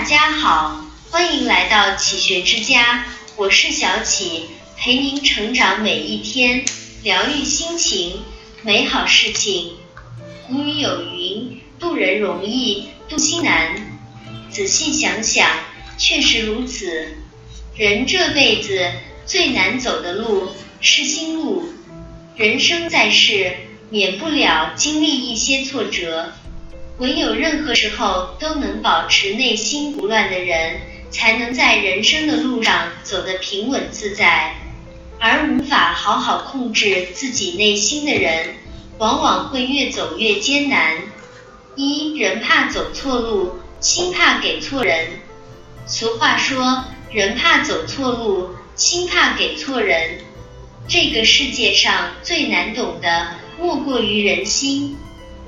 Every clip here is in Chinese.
大家好，欢迎来到启学之家，我是小启，陪您成长每一天，疗愈心情，美好事情。古语有云：渡人容易，渡心难。仔细想想，确实如此。人这辈子最难走的路是心路。人生在世，免不了经历一些挫折。唯有任何时候都能保持内心不乱的人，才能在人生的路上走得平稳自在。而无法好好控制自己内心的人，往往会越走越艰难。一人怕走错路，心怕给错人。俗话说，人怕走错路，心怕给错人。这个世界上最难懂的，莫过于人心。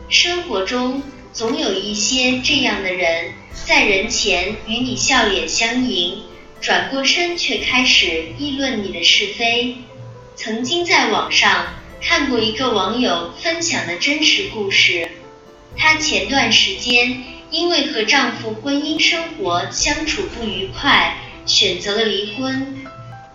生活中。总有一些这样的人，在人前与你笑脸相迎，转过身却开始议论你的是非。曾经在网上看过一个网友分享的真实故事，她前段时间因为和丈夫婚姻生活相处不愉快，选择了离婚。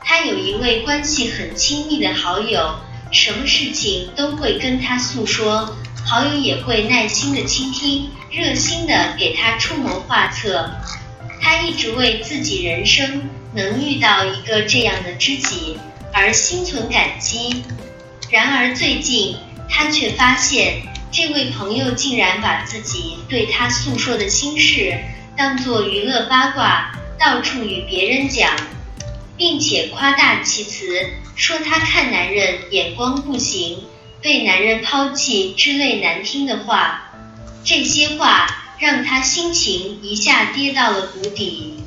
她有一位关系很亲密的好友，什么事情都会跟她诉说。好友也会耐心的倾听，热心的给他出谋划策。他一直为自己人生能遇到一个这样的知己而心存感激。然而最近，他却发现这位朋友竟然把自己对他诉说的心事当作娱乐八卦，到处与别人讲，并且夸大其词，说他看男人眼光不行。被男人抛弃之类难听的话，这些话让他心情一下跌到了谷底。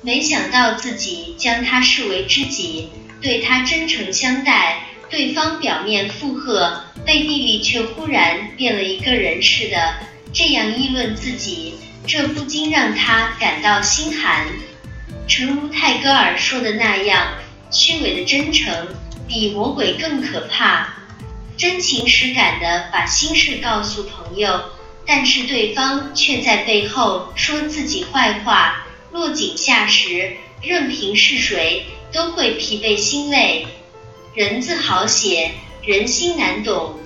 没想到自己将他视为知己，对他真诚相待，对方表面附和，背地里却忽然变了一个人似的，这样议论自己，这不禁让他感到心寒。诚如泰戈尔说的那样，虚伪的真诚比魔鬼更可怕。真情实感的把心事告诉朋友，但是对方却在背后说自己坏话，落井下石，任凭是谁都会疲惫心累。人字好写，人心难懂，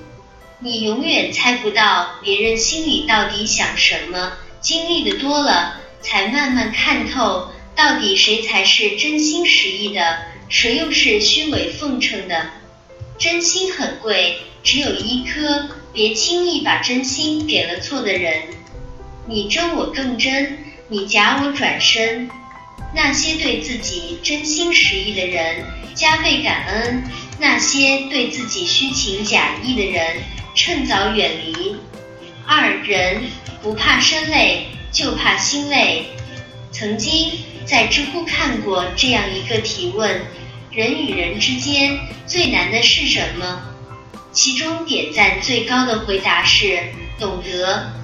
你永远猜不到别人心里到底想什么。经历的多了，才慢慢看透，到底谁才是真心实意的，谁又是虚伪奉承的。真心很贵，只有一颗，别轻易把真心给了错的人。你真我更真，你假我转身。那些对自己真心实意的人，加倍感恩；那些对自己虚情假意的人，趁早远离。二人不怕身累，就怕心累。曾经在知乎看过这样一个提问。人与人之间最难的是什么？其中点赞最高的回答是懂得。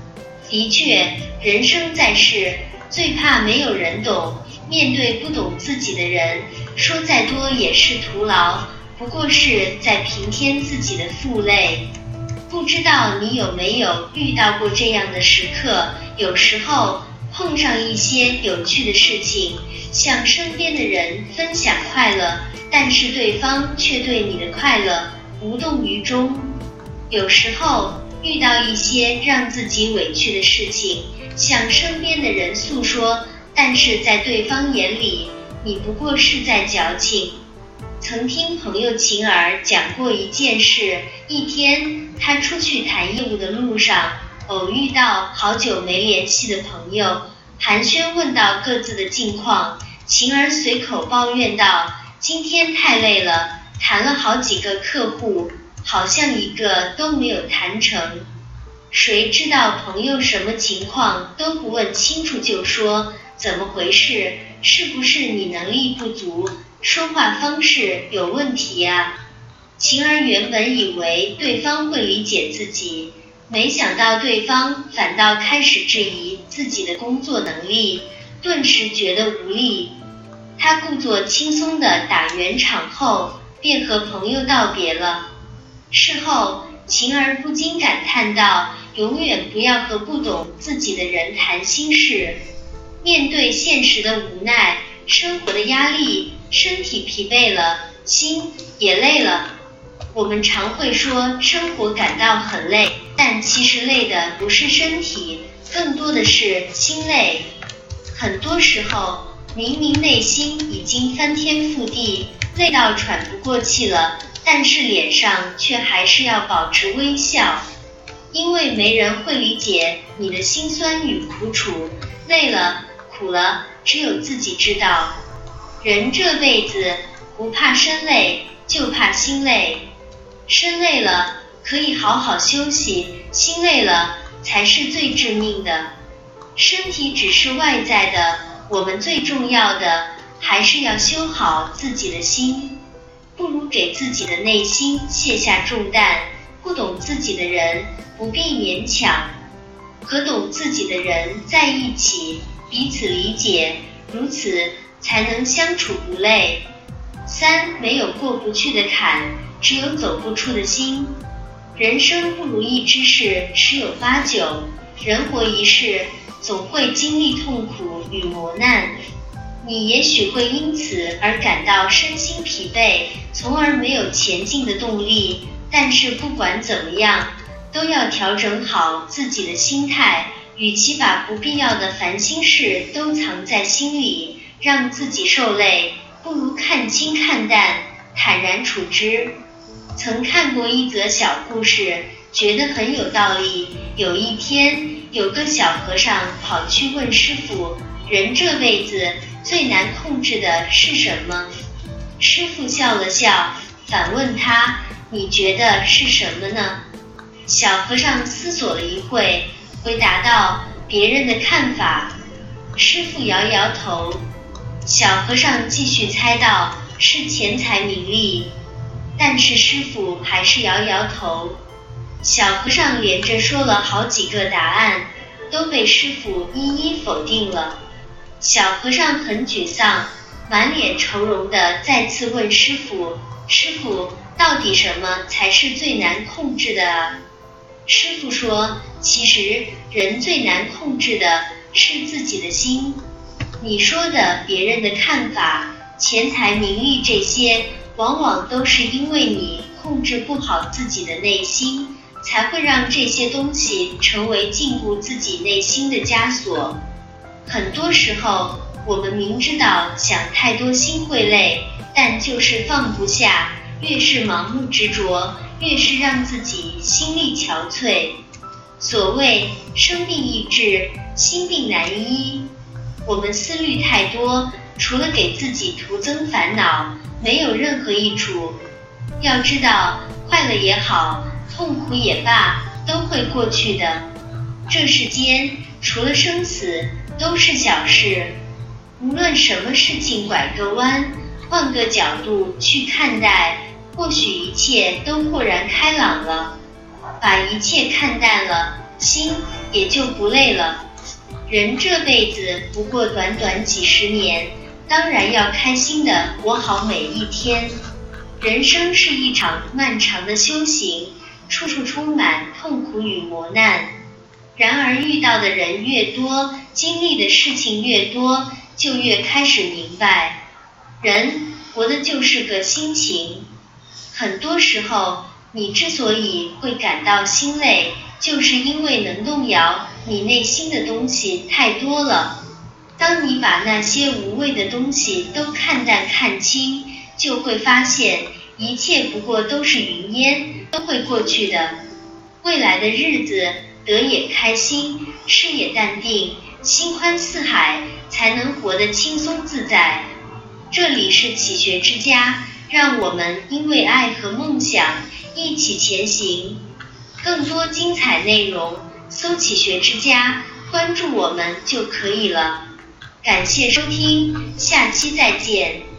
的确，人生在世，最怕没有人懂。面对不懂自己的人，说再多也是徒劳，不过是在平添自己的负累。不知道你有没有遇到过这样的时刻？有时候碰上一些有趣的事情，向身边的人分享快乐。但是对方却对你的快乐无动于衷。有时候遇到一些让自己委屈的事情，向身边的人诉说，但是在对方眼里，你不过是在矫情。曾听朋友晴儿讲过一件事：一天，他出去谈业务的路上，偶遇到好久没联系的朋友，寒暄问到各自的近况，晴儿随口抱怨道。今天太累了，谈了好几个客户，好像一个都没有谈成。谁知道朋友什么情况都不问清楚就说怎么回事？是不是你能力不足，说话方式有问题呀？晴儿原本以为对方会理解自己，没想到对方反倒开始质疑自己的工作能力，顿时觉得无力。他故作轻松地打圆场后，便和朋友道别了。事后，晴儿不禁感叹道：“永远不要和不懂自己的人谈心事。面对现实的无奈，生活的压力，身体疲惫了，心也累了。我们常会说生活感到很累，但其实累的不是身体，更多的是心累。很多时候，明明内心已经翻天覆地，累到喘不过气了，但是脸上却还是要保持微笑，因为没人会理解你的辛酸与苦楚。累了。苦了，只有自己知道。人这辈子不怕身累，就怕心累。身累了可以好好休息，心累了才是最致命的。身体只是外在的，我们最重要的还是要修好自己的心。不如给自己的内心卸下重担。不懂自己的人不必勉强，和懂自己的人在一起。彼此理解，如此才能相处不累。三没有过不去的坎，只有走不出的心。人生不如意之事十有八九，人活一世，总会经历痛苦与磨难。你也许会因此而感到身心疲惫，从而没有前进的动力。但是不管怎么样，都要调整好自己的心态。与其把不必要的烦心事都藏在心里，让自己受累，不如看清看淡，坦然处之。曾看过一则小故事，觉得很有道理。有一天，有个小和尚跑去问师傅：“人这辈子最难控制的是什么？”师傅笑了笑，反问他：“你觉得是什么呢？”小和尚思索了一会。回答道：“别人的看法。”师傅摇摇头。小和尚继续猜到：“是钱财名利。”但是师傅还是摇摇头。小和尚连着说了好几个答案，都被师傅一一否定了。小和尚很沮丧，满脸愁容的再次问师傅：“师傅，到底什么才是最难控制的？”师傅说：“其实人最难控制的是自己的心。你说的别人的看法、钱财名利这些，往往都是因为你控制不好自己的内心，才会让这些东西成为禁锢自己内心的枷锁。很多时候，我们明知道想太多心会累，但就是放不下，越是盲目执着。”越是让自己心力憔悴。所谓生病易治，心病难医。我们思虑太多，除了给自己徒增烦恼，没有任何益处。要知道，快乐也好，痛苦也罢，都会过去的。这世间除了生死，都是小事。无论什么事情，拐个弯，换个角度去看待。或许一切都豁然开朗了，把一切看淡了，心也就不累了。人这辈子不过短短几十年，当然要开心的活好每一天。人生是一场漫长的修行，处处充满痛苦与磨难。然而遇到的人越多，经历的事情越多，就越开始明白，人活的就是个心情。很多时候，你之所以会感到心累，就是因为能动摇你内心的东西太多了。当你把那些无谓的东西都看淡看清，就会发现一切不过都是云烟，都会过去的。未来的日子，得也开心，失也淡定，心宽似海，才能活得轻松自在。这里是启学之家。让我们因为爱和梦想一起前行。更多精彩内容，搜“启学之家”，关注我们就可以了。感谢收听，下期再见。